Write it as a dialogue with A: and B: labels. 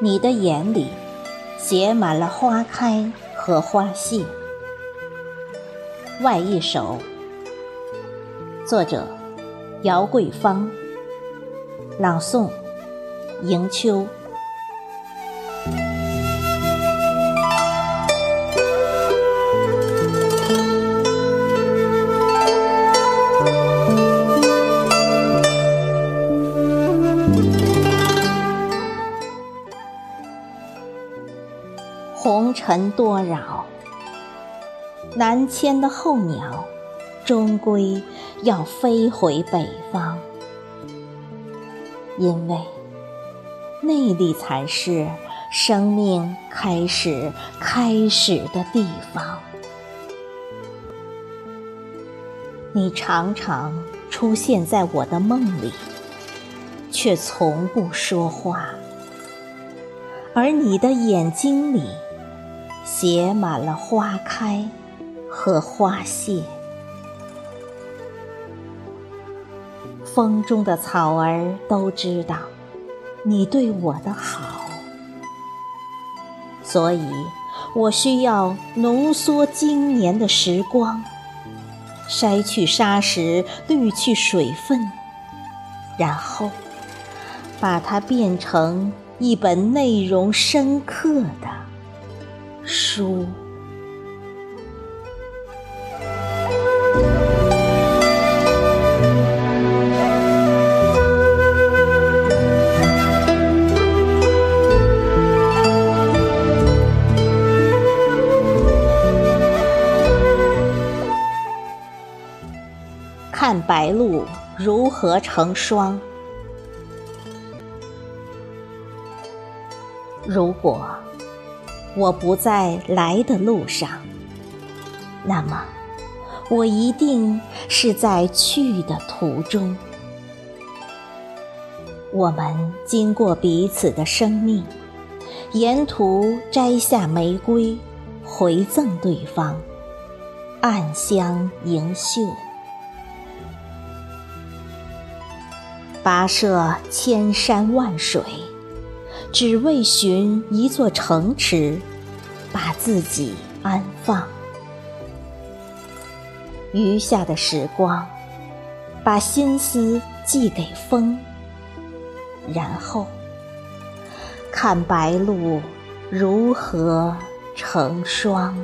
A: 你的眼里写满了花开和花谢。外一首，作者：姚桂芳，朗诵：迎秋。红尘多扰，南迁的候鸟，终归要飞回北方，因为那里才是生命开始开始的地方。你常常出现在我的梦里，却从不说话，而你的眼睛里。写满了花开和花谢，风中的草儿都知道你对我的好，所以我需要浓缩今年的时光，筛去沙石，滤去水分，然后把它变成一本内容深刻的。书，看白鹭如何成双。如果。我不在来的路上，那么我一定是在去的途中。我们经过彼此的生命，沿途摘下玫瑰，回赠对方，暗香盈袖，跋涉千山万水。只为寻一座城池，把自己安放。余下的时光，把心思寄给风，然后看白鹭如何成双。